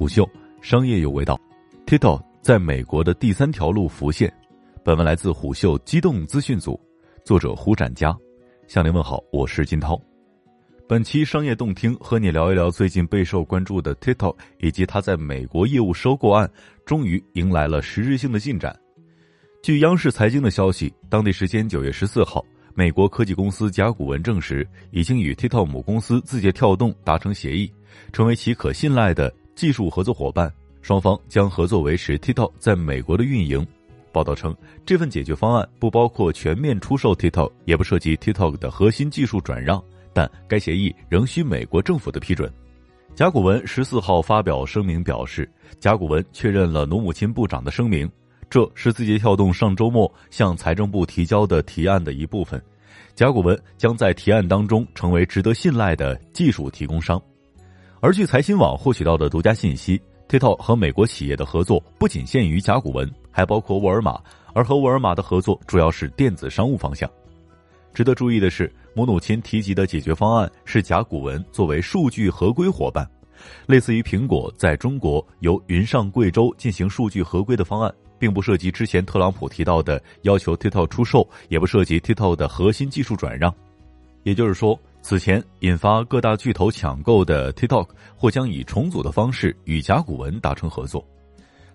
虎嗅商业有味道，TikTok 在美国的第三条路浮现。本文来自虎嗅机动资讯组，作者胡展佳。向您问好，我是金涛。本期商业动听和你聊一聊最近备受关注的 TikTok 以及它在美国业务收购案，终于迎来了实质性的进展。据央视财经的消息，当地时间九月十四号。美国科技公司甲骨文证实，已经与 TikTok 母公司字节跳动达成协议，成为其可信赖的技术合作伙伴。双方将合作维持 TikTok 在美国的运营。报道称，这份解决方案不包括全面出售 TikTok，也不涉及 TikTok 的核心技术转让，但该协议仍需美国政府的批准。甲骨文十四号发表声明表示，甲骨文确认了努姆钦部长的声明。这是字节跳动上周末向财政部提交的提案的一部分，甲骨文将在提案当中成为值得信赖的技术提供商。而据财新网获取到的独家信息，TikTok 和美国企业的合作不仅限于甲骨文，还包括沃尔玛，而和沃尔玛的合作主要是电子商务方向。值得注意的是，母努钦提及的解决方案是甲骨文作为数据合规伙伴，类似于苹果在中国由云上贵州进行数据合规的方案。并不涉及之前特朗普提到的要求 TikTok 出售，也不涉及 TikTok 的核心技术转让。也就是说，此前引发各大巨头抢购的 TikTok 或将以重组的方式与甲骨文达成合作。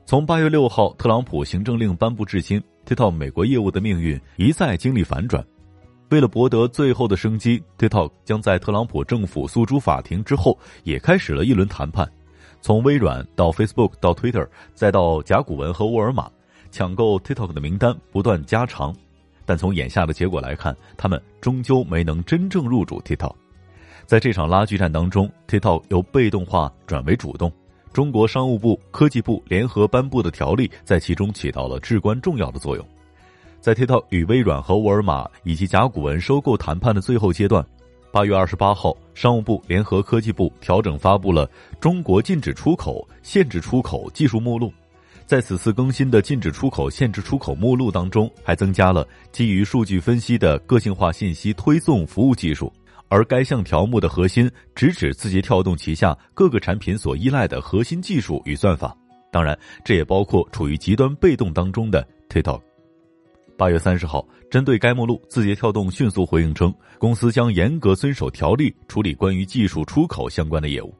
从八月六号特朗普行政令颁布至今，TikTok 美国业务的命运一再经历反转。为了博得最后的生机，TikTok 将在特朗普政府诉诸法庭之后，也开始了一轮谈判。从微软到 Facebook 到 Twitter，再到甲骨文和沃尔玛，抢购 TikTok 的名单不断加长，但从眼下的结果来看，他们终究没能真正入主 TikTok。在这场拉锯战当中，TikTok 由被动化转为主动，中国商务部、科技部联合颁布的条例在其中起到了至关重要的作用。在 TikTok 与微软和沃尔玛以及甲骨文收购谈判的最后阶段。八月二十八号，商务部联合科技部调整发布了《中国禁止出口、限制出口技术目录》。在此次更新的禁止出口、限制出口目录当中，还增加了基于数据分析的个性化信息推送服务技术。而该项条目的核心直指字节跳动旗下各个产品所依赖的核心技术与算法。当然，这也包括处于极端被动当中的 TikTok。八月三十号，针对该目录，字节跳动迅速回应称，公司将严格遵守条例处理关于技术出口相关的业务。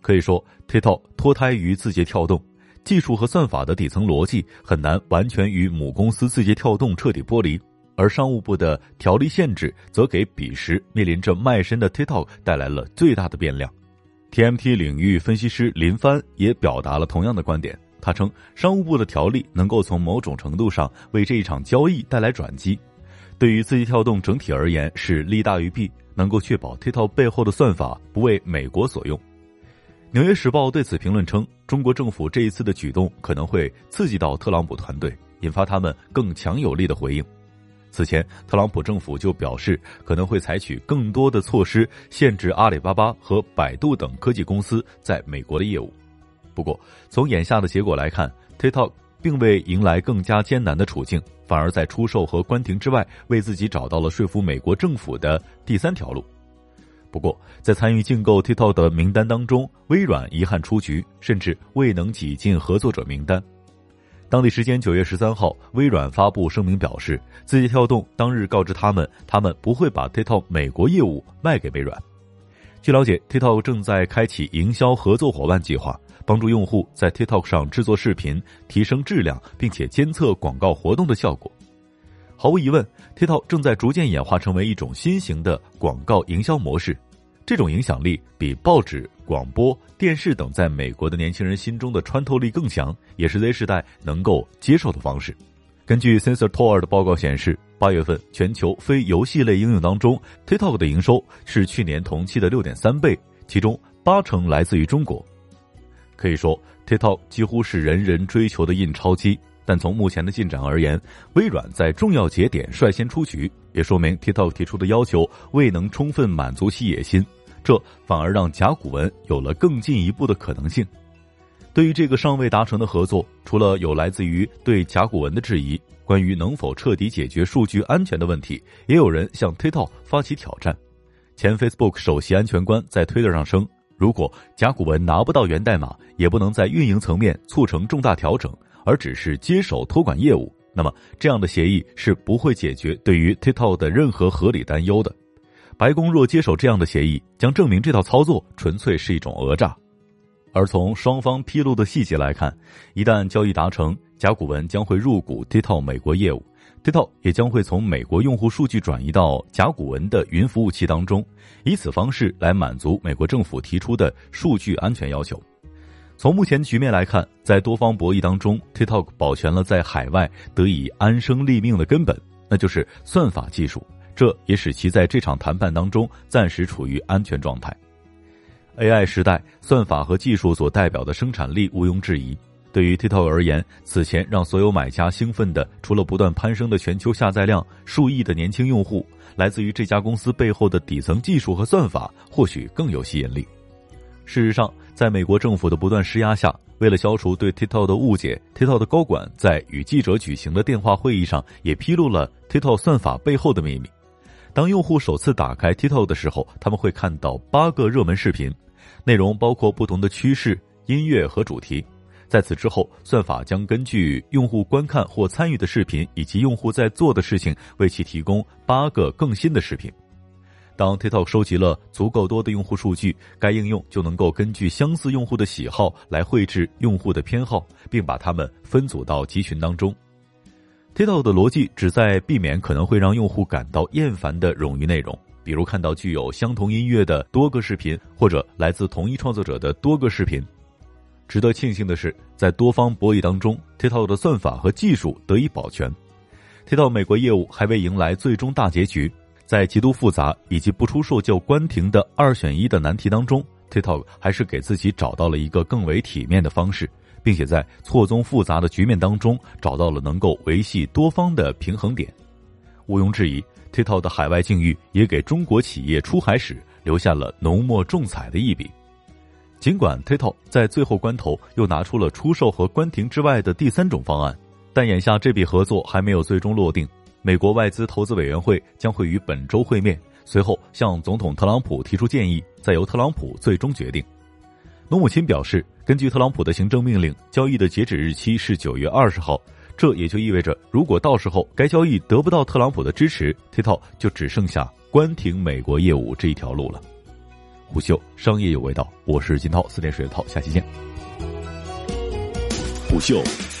可以说，TikTok 脱胎于字节跳动，技术和算法的底层逻辑很难完全与母公司字节跳动彻底剥离，而商务部的条例限制则给彼时面临着卖身的 TikTok 带来了最大的变量。TMT 领域分析师林帆也表达了同样的观点。他称，商务部的条例能够从某种程度上为这一场交易带来转机，对于字节跳动整体而言是利大于弊，能够确保 TikTok 背后的算法不为美国所用。纽约时报对此评论称，中国政府这一次的举动可能会刺激到特朗普团队，引发他们更强有力的回应。此前，特朗普政府就表示可能会采取更多的措施，限制阿里巴巴和百度等科技公司在美国的业务。不过，从眼下的结果来看，TikTok 并未迎来更加艰难的处境，反而在出售和关停之外，为自己找到了说服美国政府的第三条路。不过，在参与竞购 TikTok 的名单当中，微软遗憾出局，甚至未能挤进合作者名单。当地时间九月十三号，微软发布声明表示，字节跳动当日告知他们，他们不会把 TikTok 美国业务卖给微软。据了解，TikTok 正在开启营销合作伙伴计划。帮助用户在 TikTok 上制作视频，提升质量，并且监测广告活动的效果。毫无疑问，TikTok 正在逐渐演化成为一种新型的广告营销模式。这种影响力比报纸、广播电视等在美国的年轻人心中的穿透力更强，也是 Z 时代能够接受的方式。根据 Sensor Tower 的报告显示，八月份全球非游戏类应用当中，TikTok 的营收是去年同期的六点三倍，其中八成来自于中国。可以说，TikTok 几乎是人人追求的印钞机。但从目前的进展而言，微软在重要节点率先出局，也说明 TikTok 提出的要求未能充分满足其野心，这反而让甲骨文有了更进一步的可能性。对于这个尚未达成的合作，除了有来自于对甲骨文的质疑，关于能否彻底解决数据安全的问题，也有人向 TikTok 发起挑战。前 Facebook 首席安全官在推特上称。如果甲骨文拿不到源代码，也不能在运营层面促成重大调整，而只是接手托管业务，那么这样的协议是不会解决对于 TikTok 的任何合理担忧的。白宫若接手这样的协议，将证明这套操作纯粹是一种讹诈。而从双方披露的细节来看，一旦交易达成，甲骨文将会入股 TikTok 美国业务，TikTok 也将会从美国用户数据转移到甲骨文的云服务器当中，以此方式来满足美国政府提出的数据安全要求。从目前局面来看，在多方博弈当中，TikTok 保全了在海外得以安身立命的根本，那就是算法技术。这也使其在这场谈判当中暂时处于安全状态。AI 时代，算法和技术所代表的生产力毋庸置疑。对于 TikTok 而言，此前让所有买家兴奋的，除了不断攀升的全球下载量、数亿的年轻用户，来自于这家公司背后的底层技术和算法，或许更有吸引力。事实上，在美国政府的不断施压下，为了消除对 TikTok 的误解，TikTok 的高管在与记者举行的电话会议上也披露了 TikTok 算法背后的秘密。当用户首次打开 TikTok 的时候，他们会看到八个热门视频，内容包括不同的趋势、音乐和主题。在此之后，算法将根据用户观看或参与的视频以及用户在做的事情，为其提供八个更新的视频。当 TikTok 收集了足够多的用户数据，该应用就能够根据相似用户的喜好来绘制用户的偏好，并把它们分组到集群当中。TikTok 的逻辑旨在避免可能会让用户感到厌烦的冗余内容，比如看到具有相同音乐的多个视频，或者来自同一创作者的多个视频。值得庆幸的是，在多方博弈当中，TikTok 的算法和技术得以保全。TikTok 美国业务还未迎来最终大结局，在极度复杂以及不出售就关停的二选一的难题当中，TikTok 还是给自己找到了一个更为体面的方式。并且在错综复杂的局面当中找到了能够维系多方的平衡点。毋庸置疑，TikTok 的海外境遇也给中国企业出海史留下了浓墨重彩的一笔。尽管 TikTok 在最后关头又拿出了出售和关停之外的第三种方案，但眼下这笔合作还没有最终落定。美国外资投资委员会将会于本周会面，随后向总统特朗普提出建议，再由特朗普最终决定。农母亲表示，根据特朗普的行政命令，交易的截止日期是九月二十号。这也就意味着，如果到时候该交易得不到特朗普的支持，TikTok 就只剩下关停美国业务这一条路了。虎嗅商业有味道，我是金涛，四点水的涛，下期见。虎嗅